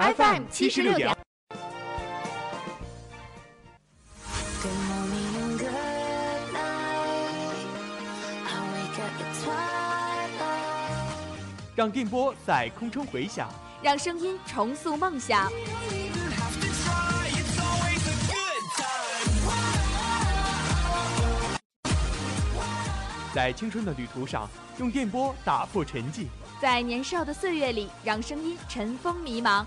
FM 七十六点。Good morning and good night. I wake up at twilight. 让电波在空中回响，让声音重塑梦想。在青春的旅途上，用电波打破沉寂。在年少的岁月里，让声音尘封迷茫。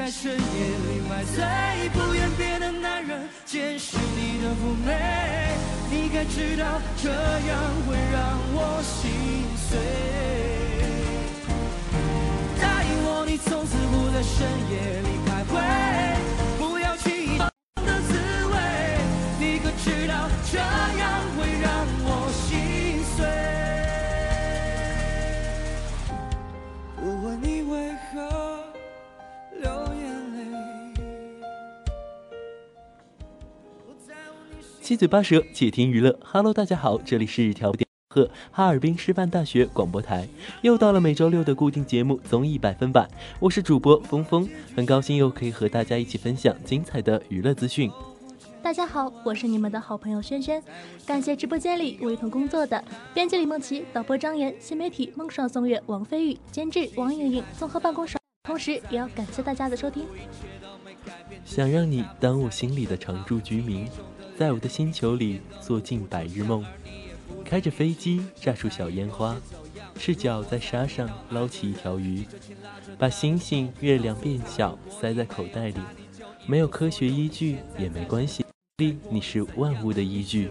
在深夜里买醉，不愿别的男人见识你的妩媚。你该知道这样会让我心碎。答应我，你从此不在深夜七嘴八舌，且听娱乐。Hello，大家好，这里是调电鹤哈尔滨师范大学广播台，又到了每周六的固定节目《综艺百分百》，我是主播峰峰，很高兴又可以和大家一起分享精彩的娱乐资讯。大家好，我是你们的好朋友轩轩，感谢直播间里我一同工作的编辑李梦琪、导播张岩、新媒体孟爽宋月、王飞宇、监制王莹莹、综合办公室，同时也要感谢大家的收听。想让你当我心里的常驻居民，在我的星球里做尽白日梦，开着飞机炸出小烟花，赤脚在沙上捞起一条鱼，把星星、月亮变小塞在口袋里，没有科学依据也没关系，你是万物的依据。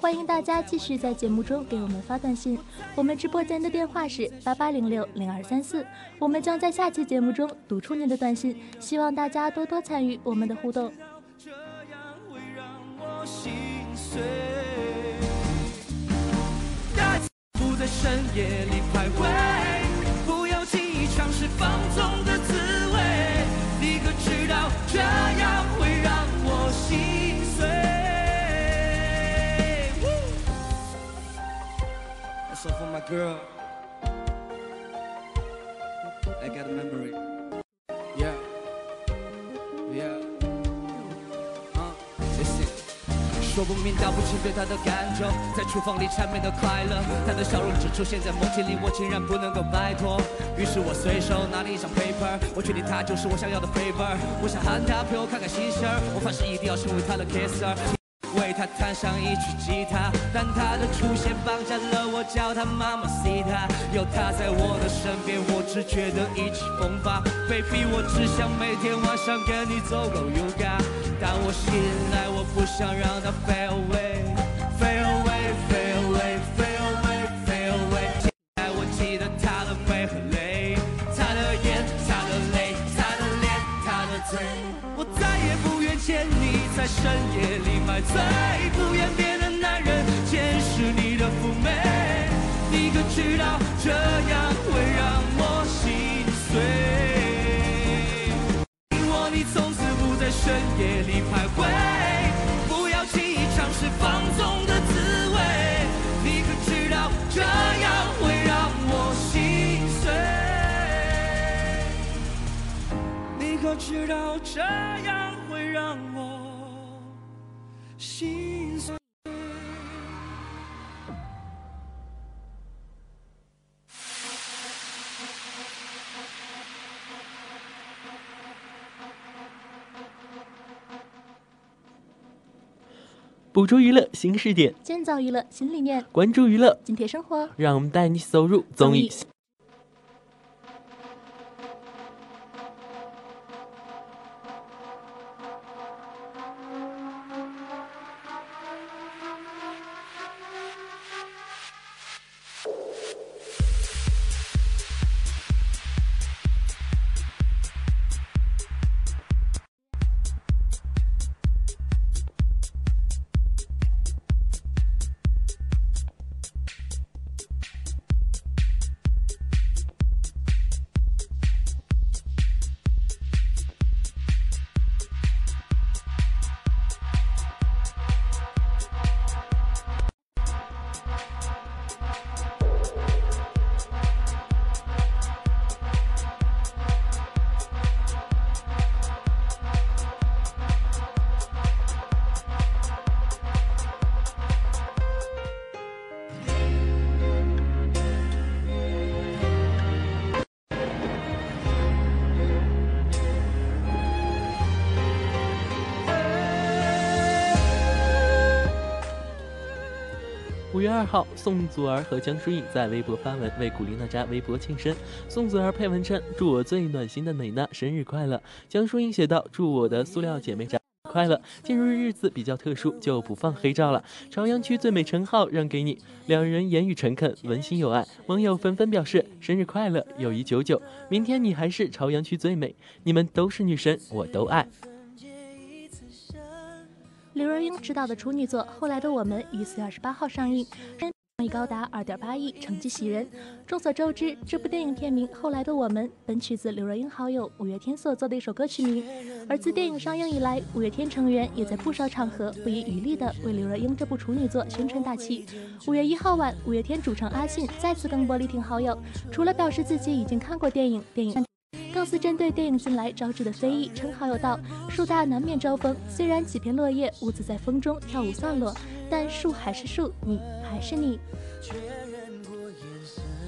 欢迎大家继续在节目中给我们发短信，我们直播间的电话是八八零六零二三四，我们将在下期节目中读出您的短信，希望大家多多参与我们的互动。心碎。不在深夜里徘徊，不要轻易尝试放纵的滋味。你可知道这样会让我心碎？That's all for my girl. I got a memory. 说不明道不清对他的感受，在厨房里缠绵的快乐，他的笑容只出现在梦境里，我竟然不能够摆脱。于是我随手拿了一张 paper，我确定他就是我想要的 favor，我想喊他陪我看看星星，我发誓一定要成为他的 kisser。为他弹上一曲吉他，但他的出现绑架了我，叫他妈妈 see 他，有他在我的身边，我只觉得意气风发。Baby，我只想每天晚上跟你走够 yoga，当我醒来，我不想让他 fade away，fade away，fade away，fade away，fade away。现在我记得她的美和泪，她的眼，她的泪，她的脸，她的嘴。我再也不愿见你在深夜里买醉，不愿深夜里徘徊，不要轻易尝试放纵的滋味，你可知道这样会让我心碎？你可知道这样会让我心碎？捕捉娱乐新视点，建造娱乐新理念，关注娱乐，紧贴生活。让我们带你走入综艺。五二号，宋祖儿和江疏影在微博发文为古力娜扎微博庆生。宋祖儿配文称：“祝我最暖心的美娜生日快乐。”江疏影写道：“祝我的塑料姐妹扎快乐。”进入日子比较特殊，就不放黑照了。朝阳区最美称号让给你，两人言语诚恳，温馨有爱。网友纷纷表示：“生日快乐，友谊久久。明天你还是朝阳区最美，你们都是女神，我都爱。”刘若英执导的处女作《后来的我们》于四月二十八号上映，收益高达二点八亿，成绩喜人。众所周知，这部电影片名《后来的我们》本取自刘若英好友五月天所作的一首歌曲名。而自电影上映以来，五月天成员也在不少场合不遗余力地为刘若英这部处女作宣传打气。五月一号晚，五月天主唱阿信再次更播力挺好友，除了表示自己已经看过电影，电影。公司针对电影近来招致的非议，称好友道：“树大难免招风，虽然几片落叶兀自在风中跳舞散落，但树还是树，你还是你。”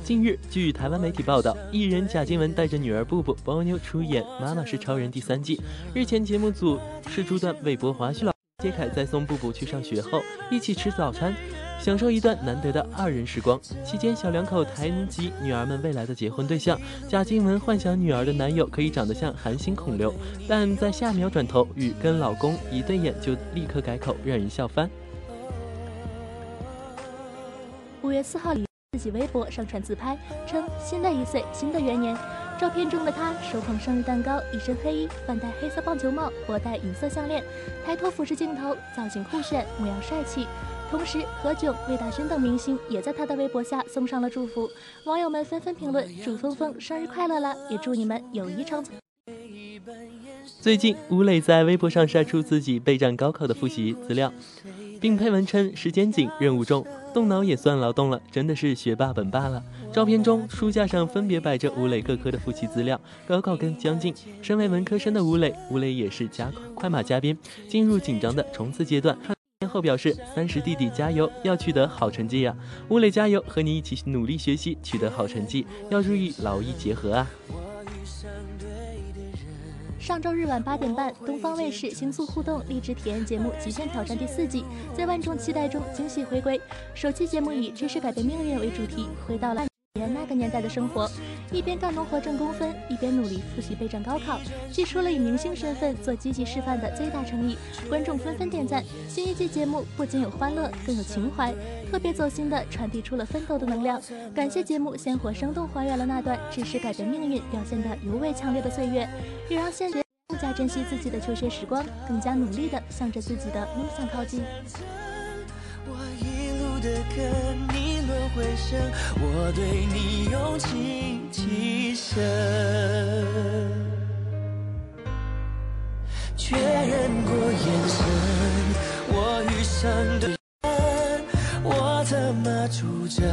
近日，据台湾媒体报道，艺人贾静雯带着女儿布布包妞出演《妈妈是超人》第三季。日前，节目组试出段微博花絮了。杰凯在送布布去上学后，一起吃早餐。享受一段难得的二人时光。期间，小两口谈及女儿们未来的结婚对象。贾静雯幻想女儿的男友可以长得像韩星孔刘，但在下秒转头与跟老公一对眼就立刻改口，让人笑翻。五月四号，自己微博上传自拍，称新的一岁，新的元年。照片中的他手捧生日蛋糕，一身黑衣，反戴黑色棒球帽，脖戴银色项链，抬头俯视镜头，造型酷炫，模样帅气。同时，何炅、魏大勋等明星也在他的微博下送上了祝福，网友们纷纷评论：“祝峰峰生日快乐啦！也祝你们友谊长存。”最近，吴磊在微博上晒出自己备战高考的复习资料，并配文称：“时间紧，任务重，动脑也算劳动了，真的是学霸本霸了。”照片中，书架上分别摆着吴磊各科的复习资料。高考更将近，身为文科生的吴磊，吴磊也是加快马加鞭，进入紧张的冲刺阶段。后表示：“三十弟弟加油，要取得好成绩呀！吴磊加油，和你一起努力学习，取得好成绩，要注意劳逸结合啊！”上周日晚八点半，东方卫视星速互动励志体验节目《极限挑战》第四季在万众期待中惊喜回归。首期节目以“知识改变命运”为主题，回到了。那个年代的生活，一边干农活挣工分，一边努力复习备战高考，寄出了以明星身份做积极示范的最大诚意。观众纷纷点赞。新一季节目不仅有欢乐，更有情怀，特别走心的传递出了奋斗的能量。感谢节目鲜活生动还原了那段知识改变命运表现的尤为强烈的岁月，也让现学更加珍惜自己的求学时光，更加努力的向着自己的梦想靠近。我一路的跟你回声，我对你用情极深，确认过眼神，我遇上的，我怎么出征？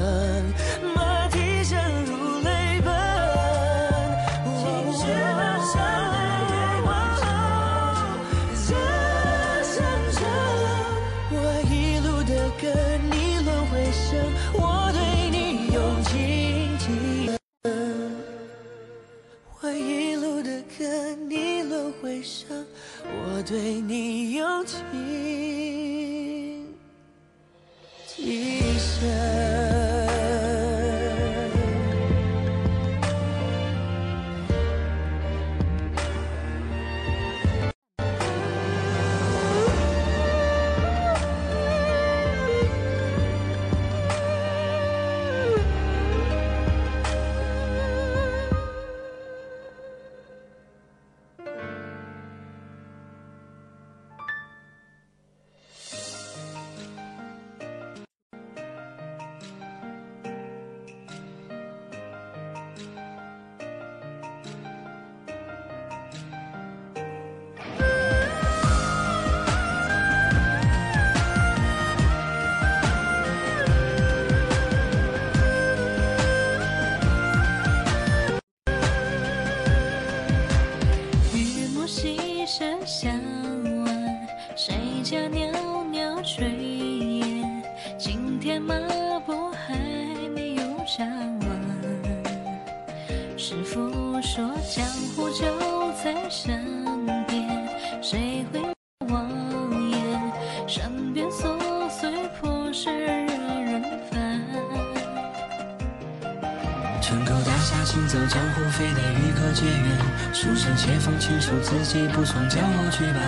城口大厦行走江湖，非得与客结缘。书生写封情书，自己不送，叫我去办。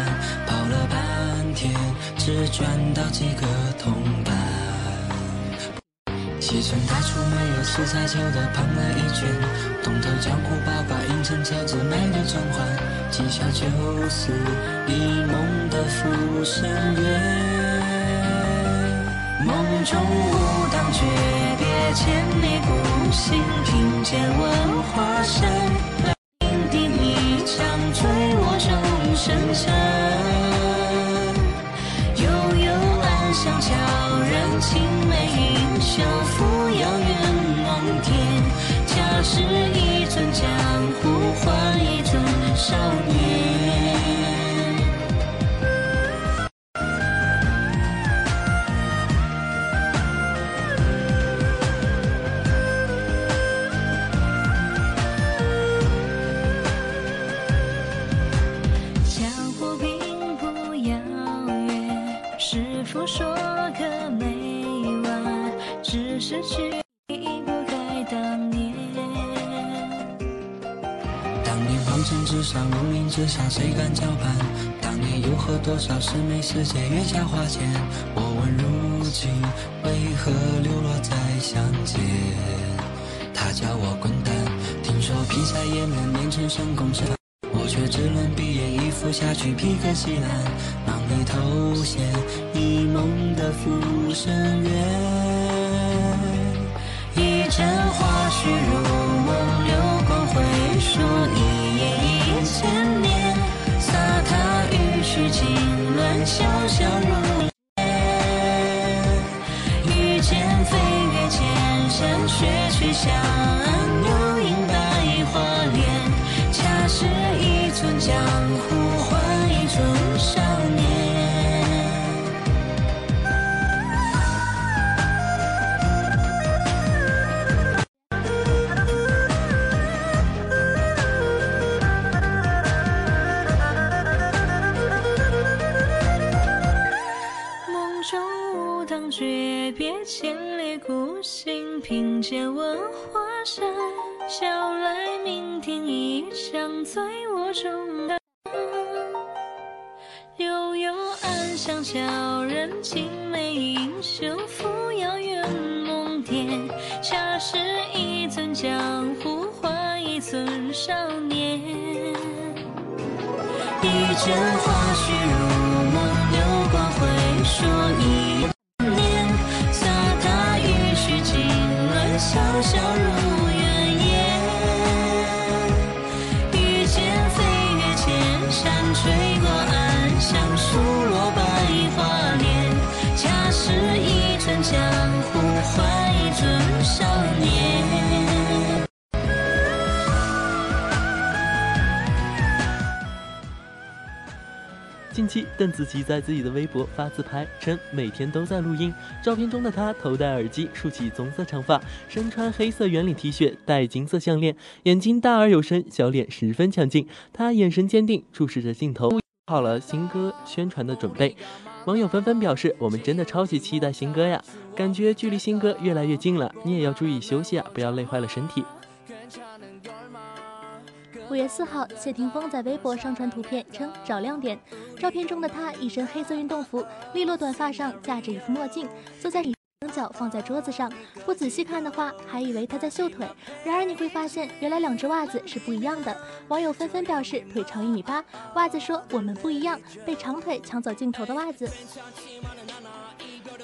跑了半天，只赚到几个铜板。西村大厨没有素菜，求得胖了一圈。东头江湖八卦，阴沉车子卖的转换。几小就是一梦的浮生缘。梦中武当诀千里孤行，凭借文华山，师妹师姐月下花间？我问如今为何流落在乡间？他叫我滚蛋，听说劈柴也能练成神功身。我却只能闭眼一俯下去，披个西兰，忙里偷闲一梦的浮生缘。一阵花絮如梦，流光回溯，一夜一千年。洒踏玉虚经纶，潇潇如凭借文华山，笑来酩酊一场醉卧中感。悠悠暗香悄然，青梅映袖，扶摇远梦天。恰是一尊江湖，换一尊少年。一枕花絮如梦，流光回溯一期，邓紫棋在自己的微博发自拍，称每天都在录音。照片中的她头戴耳机，梳起棕色长发，身穿黑色圆领 T 恤，戴金色项链，眼睛大而有神，小脸十分强劲。她眼神坚定，注视着镜头。好了新歌宣传的准备。网友纷纷表示：“我们真的超级期待新歌呀，感觉距离新歌越来越近了。你也要注意休息啊，不要累坏了身体。”五月四号，谢霆锋在微博上传图片，称找亮点。照片中的他一身黑色运动服，利落短发上架着一副墨镜，坐在椅。双脚放在桌子上，不仔细看的话，还以为他在秀腿。然而你会发现，原来两只袜子是不一样的。网友纷纷表示，腿长一米八，袜子说我们不一样，被长腿抢走镜头的袜子。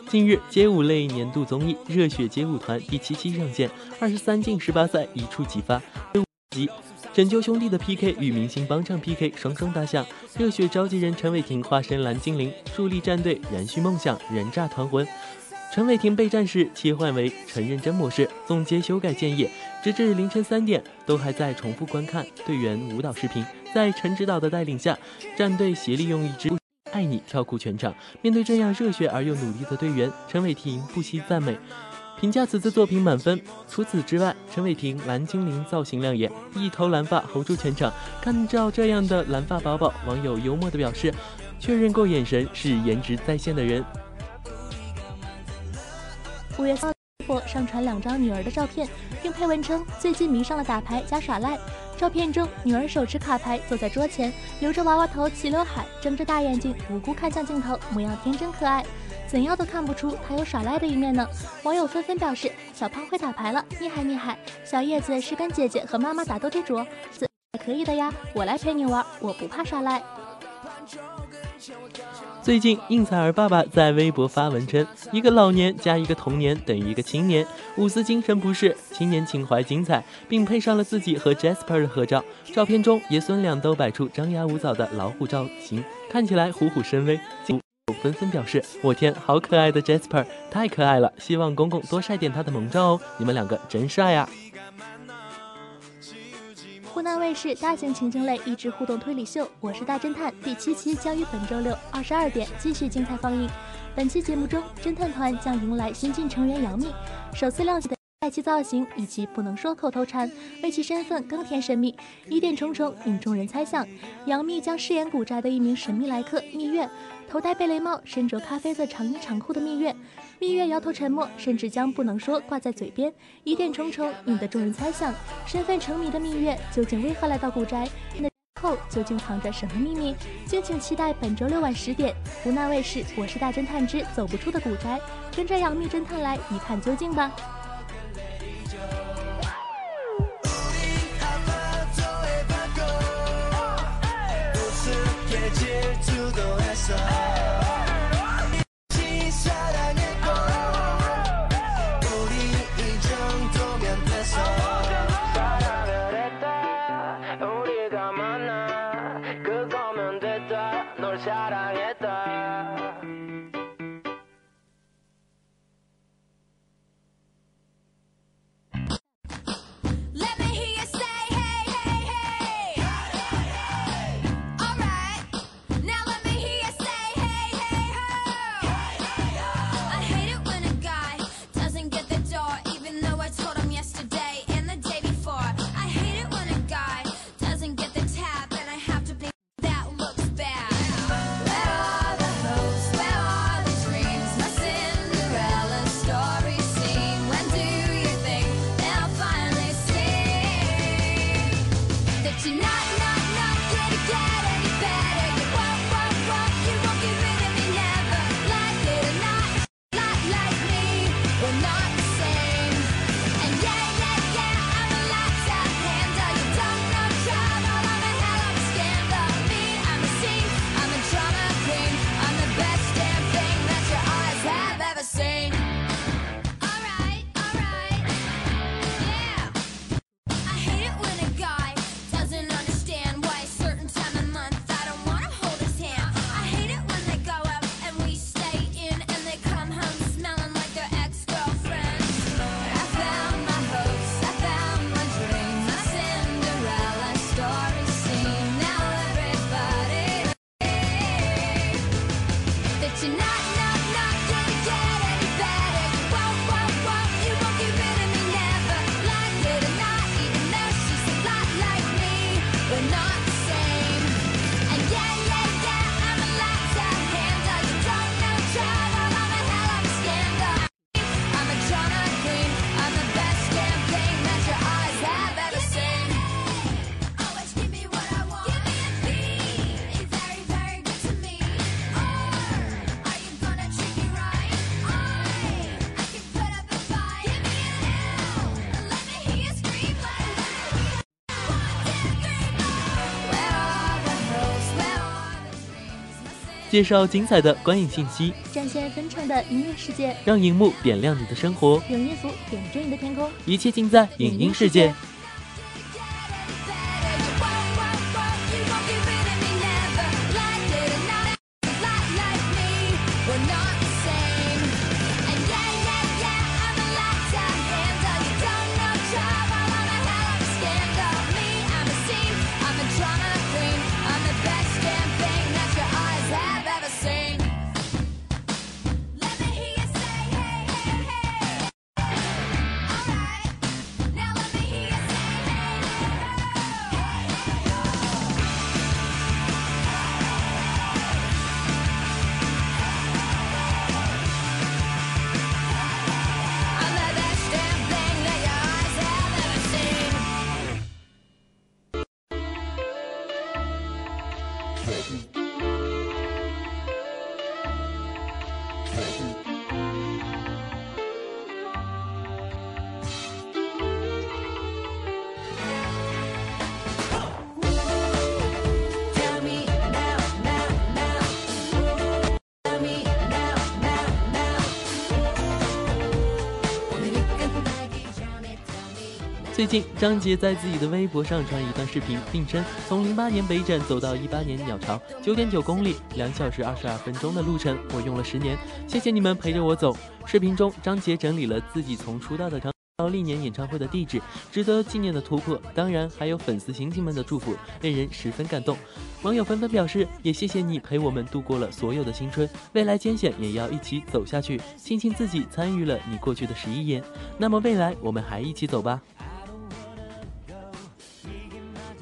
近日，街舞类年度综艺《热血街舞团》第七期上线，二十三进十八赛一触即发，拯救兄弟的 PK 与明星帮唱 PK 双双打响。热血召集人陈伟霆化身蓝精灵，树立战队燃续梦想，人炸团魂。陈伟霆备战时切换为陈认真模式，总结修改建议，直至凌晨三点都还在重复观看队员舞蹈视频。在陈指导的带领下，战队协力用一支《爱你》跳酷全场。面对这样热血而又努力的队员，陈伟霆不惜赞美，评价此次作品满分。除此之外，陈伟霆蓝精灵造型亮眼，一头蓝发 hold 住全场。看到这样的蓝发宝宝，网友幽默的表示，确认过眼神是颜值在线的人。五月四号，微博上传两张女儿的照片，并配文称最近迷上了打牌加耍赖。照片中，女儿手持卡牌坐在桌前，留着娃娃头齐刘海，睁着大眼睛，无辜看向镜头，模样天真可爱，怎样都看不出他有耍赖的一面呢。网友纷纷表示：小胖会打牌了，厉害厉害！小叶子是跟姐姐和妈妈打斗地主，可以的呀。我来陪你玩，我不怕耍赖。最近，应采儿爸爸在微博发文称：“一个老年加一个童年等于一个青年，五四精神不逝，青年情怀精彩。”并配上了自己和 Jasper 的合照。照片中，爷孙俩都摆出张牙舞爪的老虎造型，看起来虎虎生威。纷纷表示：“我天，好可爱的 Jasper，太可爱了！希望公公多晒点他的萌照哦，你们两个真帅啊！”湖南卫视大型情景类益智互动推理秀《我是大侦探》第七期将于本周六二十二点继续精彩放映。本期节目中，侦探团将迎来新晋成员杨幂，首次亮相的帅气造型以及不能说口头禅，为其身份更添神秘。疑点重重，引众人猜想，杨幂将饰演古宅的一名神秘来客蜜月。头戴贝雷帽、身着咖啡色长衣长裤的蜜月，蜜月摇头沉默，甚至将不能说挂在嘴边，疑点重重，引得众人猜想：身份成谜的蜜月究竟为何来到古宅？那后究竟藏着什么秘密？敬请期待本周六晚十点，湖南卫视《我是大侦探之走不出的古宅》，跟着杨幂侦探来一探究竟吧。mess up 介绍精彩的观影信息，展现纷呈的音乐世界，让荧幕点亮你的生活，用音符点缀你的天空，一切尽在影音世界。最近，张杰在自己的微博上传一段视频，并称从零八年北展走到一八年鸟巢，九点九公里，两小时二十二分钟的路程，我用了十年。谢谢你们陪着我走。视频中，张杰整理了自己从出道的到历年演唱会的地址，值得纪念的突破，当然还有粉丝星星们的祝福，令人十分感动。网友纷纷表示，也谢谢你陪我们度过了所有的青春，未来艰险也要一起走下去。庆幸自己参与了你过去的十一年，那么未来我们还一起走吧。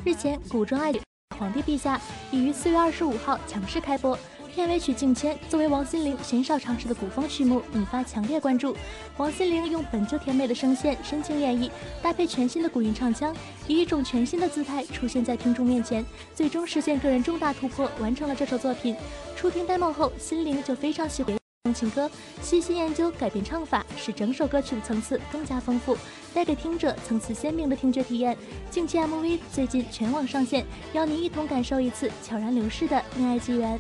日前，古装爱皇帝陛下已于四月二十五号强势开播，片尾曲《敬谦》作为王心凌鲜少尝试的古风曲目，引发强烈关注。王心凌用本就甜美的声线深情演绎，搭配全新的古音唱腔，以一种全新的姿态出现在听众面前，最终实现个人重大突破，完成了这首作品。初听 demo 后，心凌就非常喜欢。情歌，细心研究改编唱法，使整首歌曲的层次更加丰富，带给听者层次鲜明的听觉体验。近期 MV 最近全网上线，邀您一同感受一次悄然流逝的恋爱机缘。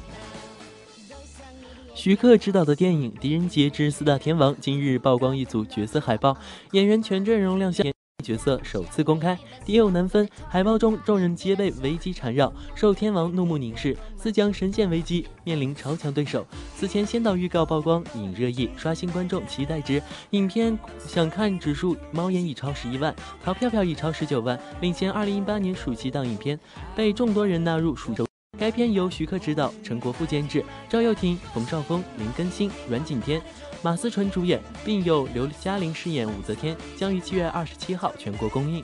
徐克执导的电影《狄仁杰之四大天王》今日曝光一组角色海报，演员全阵容亮相。角色首次公开，敌友难分。海报中，众人皆被危机缠绕，受天王怒目凝视，似将深陷危机，面临超强对手。此前先导预告曝光，引热议，刷新观众期待值。影片想看指数，猫眼已超十一万，淘票票已超十九万，领先二零一八年暑期档影片，被众多人纳入暑周。该片由徐克执导，陈国富监制，赵又廷、冯绍峰、林更新、阮经天。马思纯主演，并由刘嘉玲饰演武则天，将于七月二十七号全国公映。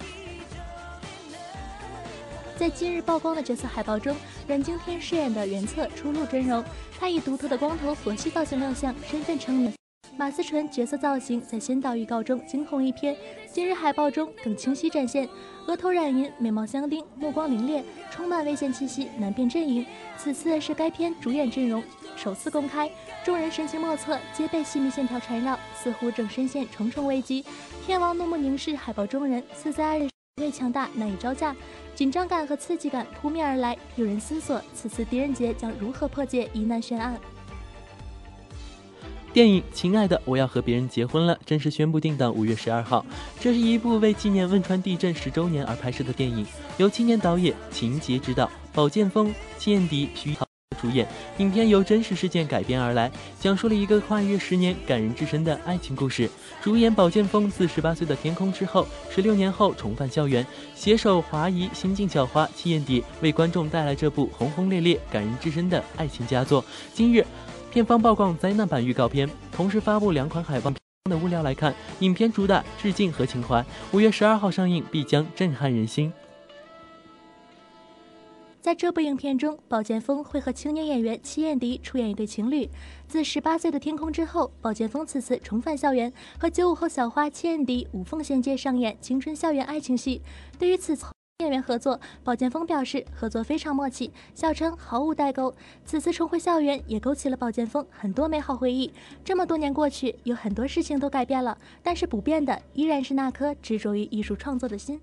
在今日曝光的角色海报中，阮经天饰演的袁策初露真容，他以独特的光头佛系造型亮相，身份成谜。马思纯角色造型在先导预告中惊鸿一瞥，今日海报中更清晰展现，额头染银，眉毛相钉，目光凌冽，充满危险气息，难辨阵营。此次是该片主演阵容首次公开，众人神情莫测，皆被细密线条缠绕，似乎正深陷重重危机。天王怒目凝视海报中人，似在爱人越强大难以招架，紧张感和刺激感扑面而来。有人思索，此次狄仁杰将如何破解疑难悬案？电影《亲爱的，我要和别人结婚了》正式宣布定档五月十二号。这是一部为纪念汶川地震十周年而拍摄的电影，由青年导演秦杰执导，宝剑锋、戚燕迪、徐涛主演。影片由真实事件改编而来，讲述了一个跨越十年、感人至深的爱情故事。主演宝剑锋自十八岁的天空之后，十六年后重返校园，携手华谊新晋校花戚燕迪，为观众带来这部轰轰烈烈、感人至深的爱情佳作。今日。片方曝光灾难版预告片，同时发布两款海报。的物料来看，影片主打致敬和情怀，五月十二号上映，必将震撼人心。在这部影片中，宝剑锋会和青年演员戚燕迪出演一对情侣。自十八岁的天空之后，宝剑锋此次重返校园，和九五后小花戚燕迪无缝衔接，上演青春校园爱情戏。对于此次。演员合作，宝剑锋表示合作非常默契，笑称毫无代沟，此次重回校园也勾起了宝剑锋很多美好回忆，这么多年过去，有很多事情都改变了，但是不变的依然是那颗执着于艺术创作的心。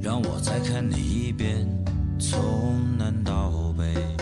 让我再看你一遍，从南到北。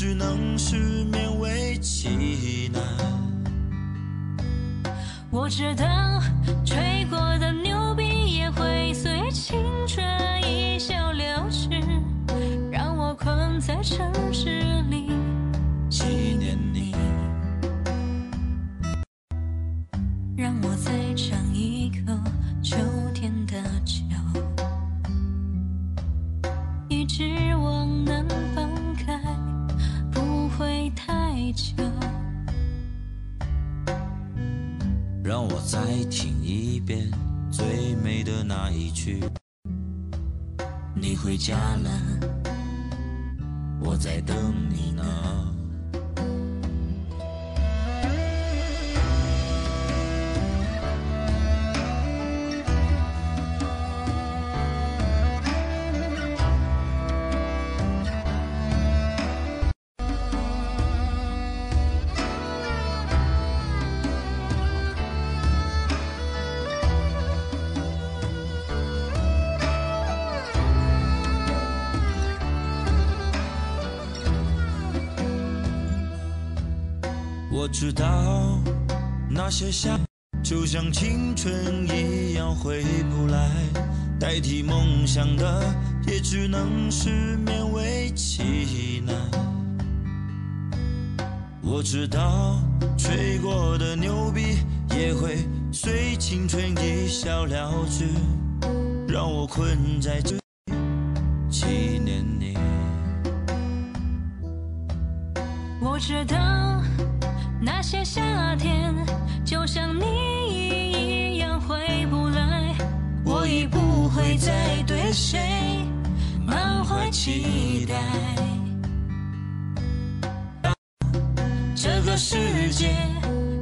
只能是勉为其难。我知道吹过的牛逼也会随青春一笑了之，让我困在城市里一句。你回家了，我在等你呢。我知道那些夏就像青春一样回不来，代替梦想的也只能是勉为其难。我知道吹过的牛逼也会随青春一笑了之，让我困在这纪念你。我知道些夏天就像你一样回不来，我已不会再对谁满怀期待。这个世界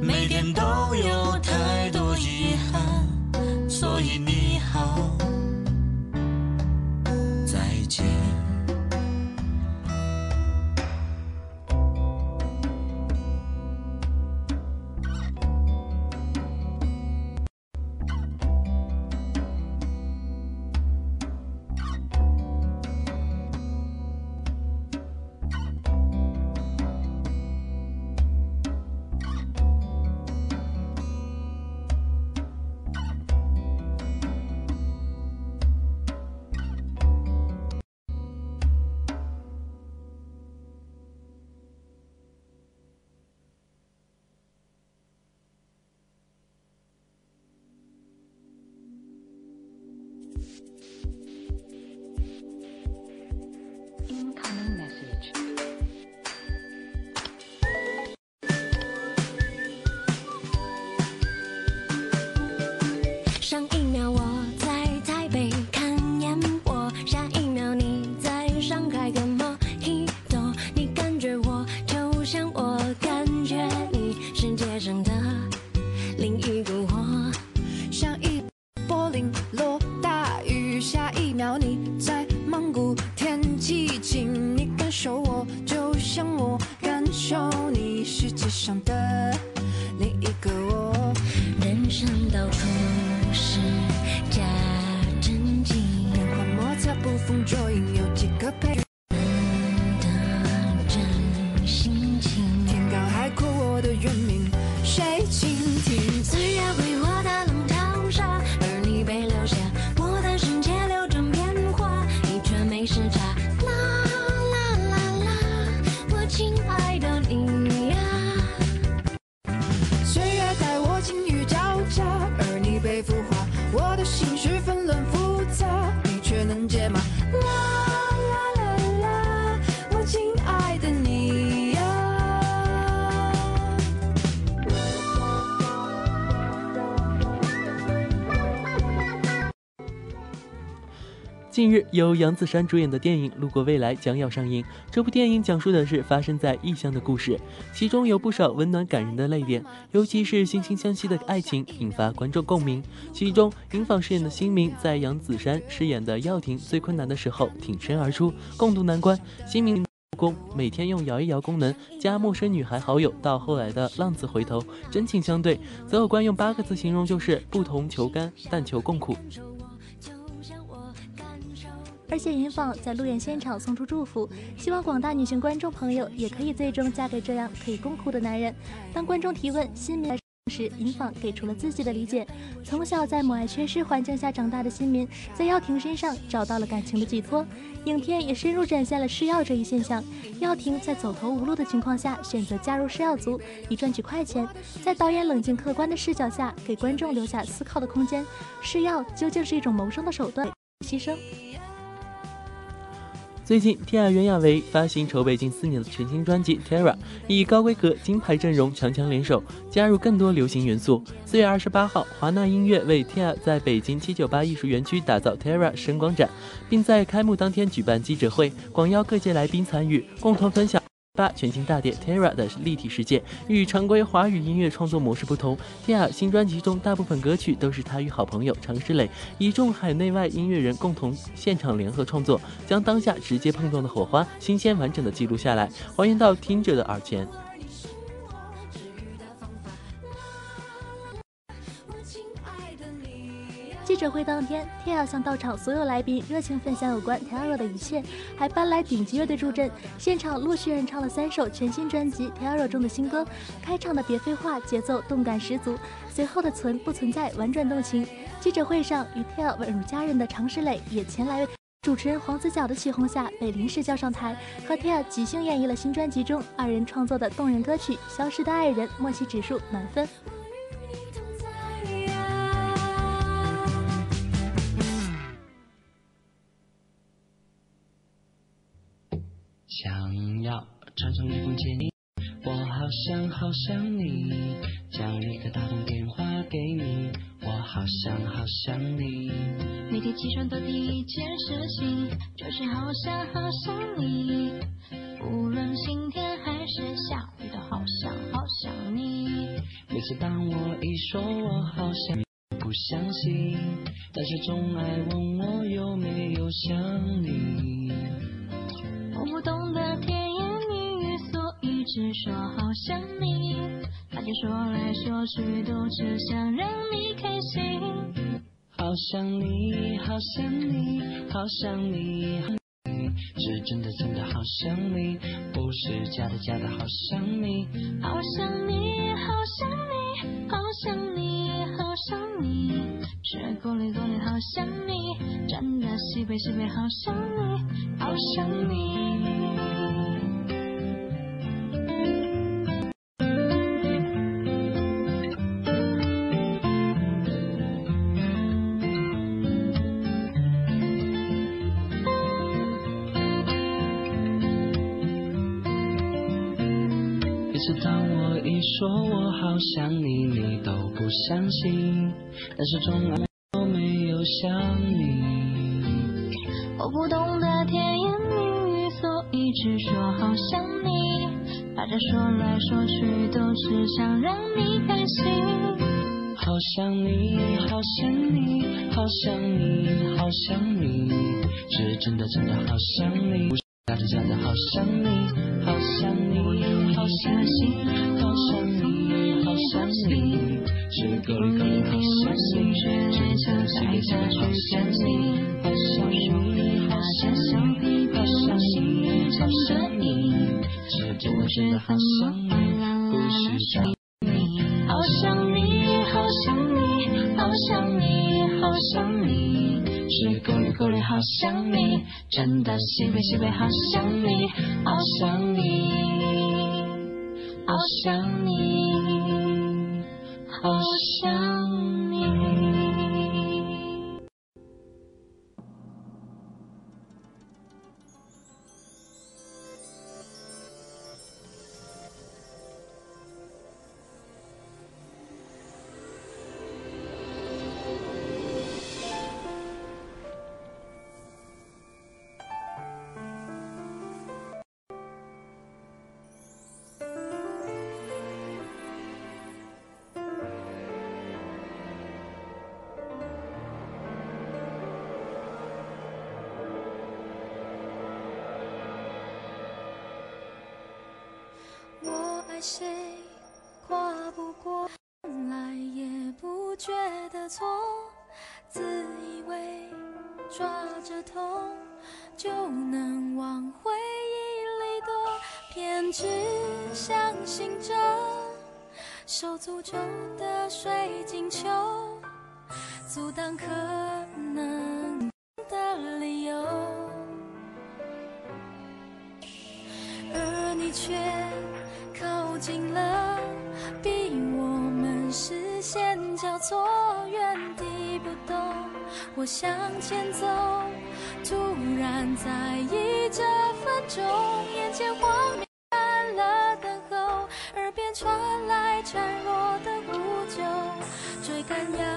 每天都有太近日，由杨子姗主演的电影《路过未来》将要上映。这部电影讲述的是发生在异乡的故事，其中有不少温暖感人的泪点，尤其是惺惺相惜的爱情引发观众共鸣。其中，尹昉饰演的新明在杨子姗饰演的耀廷最困难的时候挺身而出，共度难关。新明功每天用摇一摇功能加陌生女孩好友，到后来的浪子回头、真情相对，择偶观用八个字形容就是不同求甘，但求共苦。而且尹昉在路演现场送出祝福，希望广大女性观众朋友也可以最终嫁给这样可以共苦的男人。当观众提问新民时，尹昉给出了自己的理解：从小在母爱缺失环境下长大的新民，在耀庭身上找到了感情的寄托。影片也深入展现了试药这一现象。耀庭在走投无路的情况下选择加入试药族，以赚取快钱。在导演冷静客观的视角下，给观众留下思考的空间：试药究竟是一种谋生的手段，牺牲？最近，天涯袁娅维发行筹备近四年的全新专辑《Terra》，以高规格金牌阵容强强联手，加入更多流行元素。四月二十八号，华纳音乐为天涯在北京七九八艺术园区打造 Terra 声光展，并在开幕当天举办记者会，广邀各界来宾参与，共同分享。八全新大碟 Terra 的立体世界与常规华语音乐创作模式不同，Terra 新专辑中大部分歌曲都是他与好朋友常石磊一众海内外音乐人共同现场联合创作，将当下直接碰撞的火花新鲜完整的记录下来，还原到听者的耳前。记者会当天，Tia 向到场所有来宾热情分享有关 Terra 的一切，还搬来顶级乐队助阵，现场陆续演唱了三首全新专辑 Terra 中的新歌。开场的别废话，节奏动感十足；随后的存不存在，婉转动情。记者会上，与 t i a 宛如家人的常石磊也前来。主持人黄子佼的起哄下，被临时叫上台，和 Tia 即兴演绎了新专辑中二人创作的动人歌曲《消失的爱人》，默契指数满分。想好想你，将一个打通电话给你，我好想好想你。每天起床的第一件事情，就是好想好想你，无论晴天还是下雨，都好想好想你。每次当我一说我好想你，不相信，但是总爱问我有没有想你。我不懂得甜言，只说好想你。大家说来说去都只想让你开心。好想你，好想你，好想你，是真的真的好想你，不是假的假的好想你。好想你，好想你，好想你，好想你，是够力够力好想你，真的西北西北好想你，好想你。想你，你都不相信，但是从来都没有想你。我不懂得甜言蜜语，所以只说好想你。反正说来说去都是想让你开心。好想你，好想你，好想你，好想你，是真的真的好想你，不是假的假的好想你，好想你，好想你，好想你，想你，是够力够力好想你，真的西北西北好想你，好想你，好想你，好想你，好想你，是真的真的好想你，不是假。好想你，好想你，好想你，好想你，是够力够力好想你，真的西北西北好想你，好想你，好想你，好想谁跨不过从来也不觉得错自以为抓着痛就能往回忆里躲偏执相信着受诅咒的水晶球阻挡可我向前走，突然在意这分钟，眼前荒谬，按了等候，耳边传来孱弱的呼救，追赶要。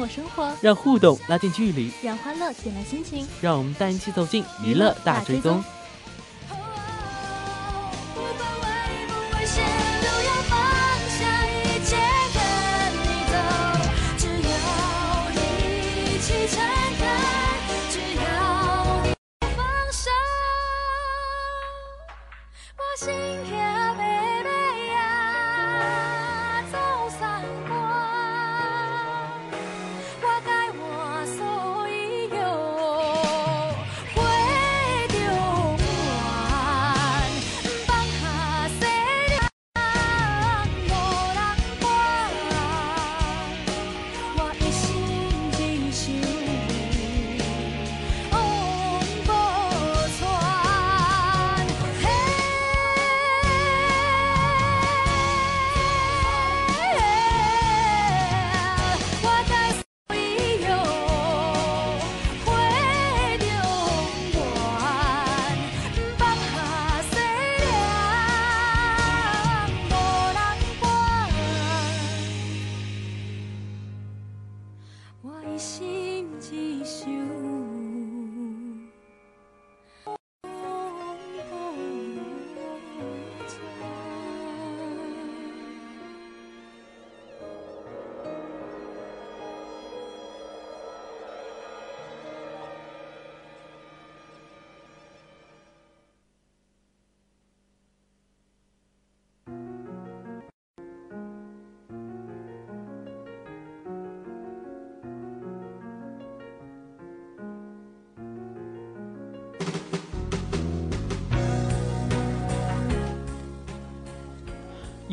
我生活，让互动拉近距离，让欢乐点亮心情，让我们带你一起走进娱乐大追踪。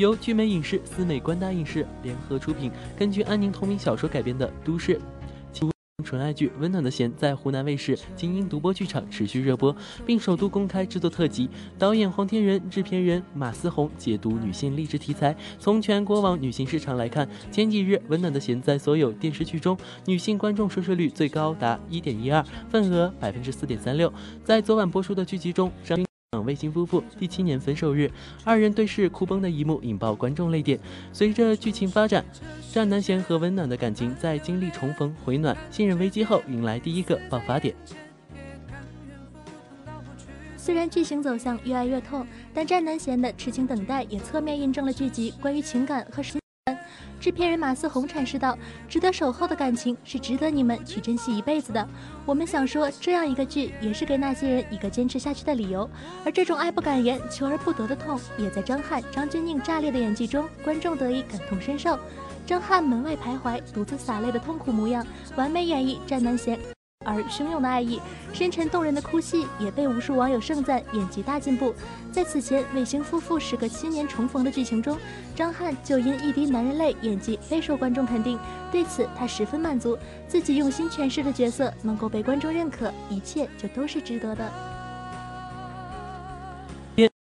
由聚美影视、思美官达影视联合出品，根据安宁同名小说改编的都市纯爱剧《温暖的弦》在湖南卫视精英独播剧场持续热播，并首度公开制作特辑。导演黄天仁、制片人马思红解读女性励志题材。从全国网女性市场来看，前几日《温暖的弦》在所有电视剧中女性观众收视率最高达一点一二，份额百分之四点三六。在昨晚播出的剧集中，张。卫星夫妇第七年分手日，二人对视哭崩的一幕引爆观众泪点。随着剧情发展，战南贤和温暖的感情在经历重逢、回暖、信任危机后，迎来第一个爆发点。虽然剧情走向越爱越痛，但战南贤的痴情等待也侧面印证了剧集关于情感和时。制片人马思宏阐释道：“值得守候的感情是值得你们去珍惜一辈子的。我们想说，这样一个剧也是给那些人一个坚持下去的理由。而这种爱不敢言、求而不得的痛，也在张翰、张钧甯炸裂的演技中，观众得以感同身受。张翰门外徘徊、独自洒泪的痛苦模样，完美演绎战南贤。”而汹涌的爱意，深沉动人的哭戏，也被无数网友盛赞演技大进步。在此前卫星夫妇时隔七年重逢的剧情中，张翰就因一滴男人泪演技备受观众肯定，对此他十分满足，自己用心诠释的角色能够被观众认可，一切就都是值得的。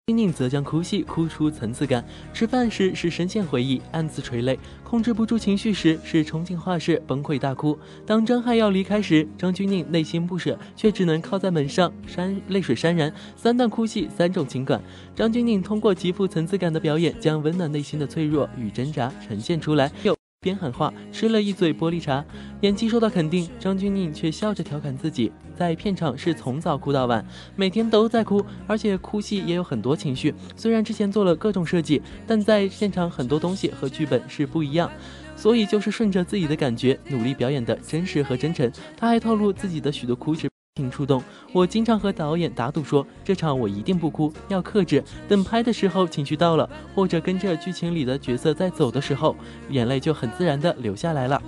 金宁则将哭戏哭出层次感，吃饭时是深陷回忆，暗自垂泪；控制不住情绪时是冲进画室，崩溃大哭。当张翰要离开时，张钧甯内心不舍，却只能靠在门上，潸泪水潸然。三段哭戏，三种情感。张钧甯通过极富层次感的表演，将温暖内心的脆弱与挣扎呈现出来。有。边喊话，吃了一嘴玻璃茶，演技受到肯定。张钧甯却笑着调侃自己，在片场是从早哭到晚，每天都在哭，而且哭戏也有很多情绪。虽然之前做了各种设计，但在现场很多东西和剧本是不一样，所以就是顺着自己的感觉努力表演的真实和真诚。他还透露自己的许多哭是。挺触动，我经常和导演打赌说，这场我一定不哭，要克制。等拍的时候情绪到了，或者跟着剧情里的角色在走的时候，眼泪就很自然的流下来了。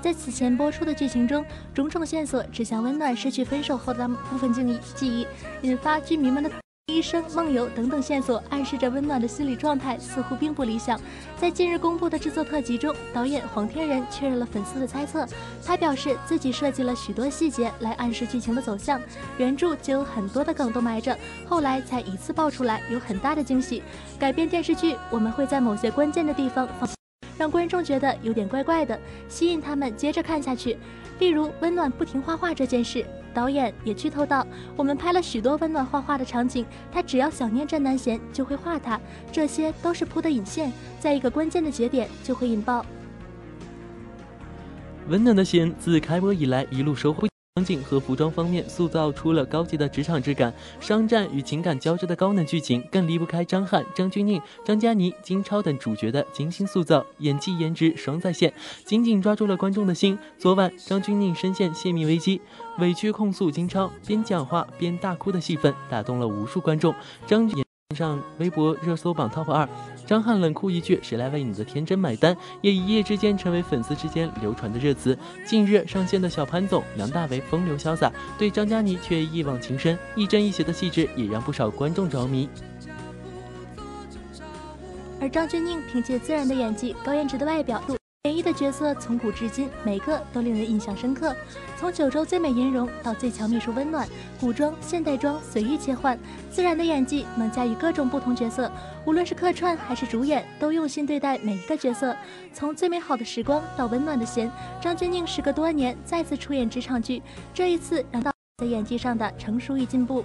在此前播出的剧情中，种种线索指向温暖失去分手后的部分记忆，记忆引发剧迷们的。医生、梦游等等线索暗示着温暖的心理状态似乎并不理想。在近日公布的制作特辑中，导演黄天仁确认了粉丝的猜测。他表示自己设计了许多细节来暗示剧情的走向，原著就有很多的梗都埋着，后来才一次爆出来，有很大的惊喜。改编电视剧，我们会在某些关键的地方放，让观众觉得有点怪怪的，吸引他们接着看下去。例如温暖不停画画这件事。导演也剧透到，我们拍了许多温暖画画的场景，他只要想念郑南贤就会画他，这些都是铺的引线，在一个关键的节点就会引爆。温暖的心自开播以来一路收获。场景和服装方面塑造出了高级的职场质感，商战与情感交织的高能剧情更离不开张翰、张钧甯、张嘉倪、金超等主角的精心塑造，演技颜值双在线，紧紧抓住了观众的心。昨晚张钧甯深陷泄密危机，委屈控诉金超，边讲话边大哭的戏份打动了无数观众。张上微博热搜榜 TOP 二。张翰冷酷一句“谁来为你的天真买单”，也一夜之间成为粉丝之间流传的热词。近日上线的小潘总梁大为风流潇洒，对张嘉倪却一往情深，亦真亦邪的气质也让不少观众着迷。而张钧甯凭借自然的演技、高颜值的外表。演绎的角色从古至今每个都令人印象深刻，从九州最美颜容到最强秘书温暖，古装现代装随意切换，自然的演技能驾驭各种不同角色，无论是客串还是主演，都用心对待每一个角色。从最美好的时光到温暖的弦，张钧甯时隔多年再次出演职场剧，这一次让到在演技上的成熟与进步。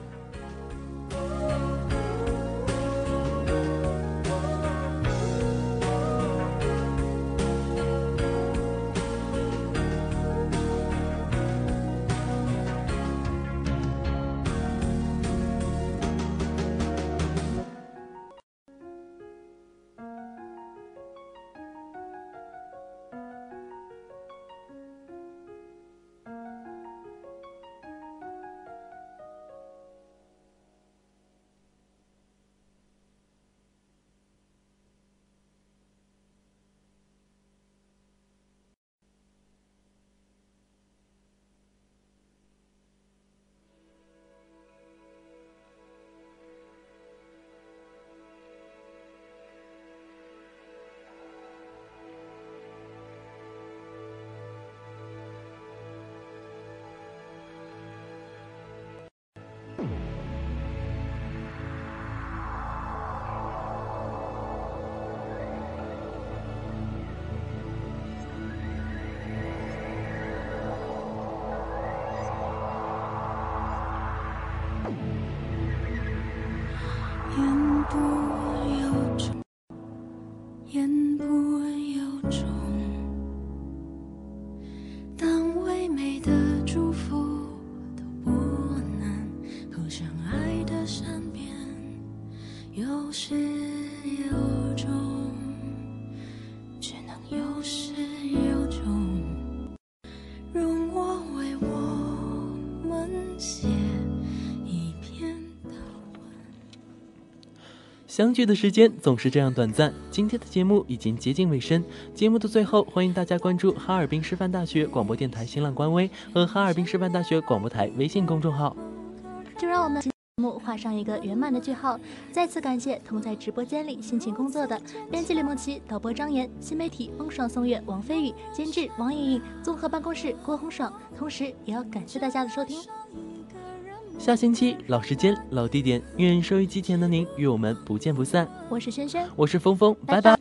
有始有终，只能有始有终。容我为我们写一篇祷文。相聚的时间总是这样短暂，今天的节目已经接近尾声。节目的最后，欢迎大家关注哈尔滨师范大学广播电台新浪官微和哈尔滨师范大学广播台微信公众号。就让我们节目画上一个圆满的句号。再次感谢同在直播间里辛勤工作的编辑李梦琪、导播张岩、新媒体孟爽、宋月、王飞宇、监制王莹莹、综合办公室郭红爽。同时，也要感谢大家的收听。下星期老时间老地点，愿收音机前的您与我们不见不散。我是轩轩，我是峰峰，拜拜拜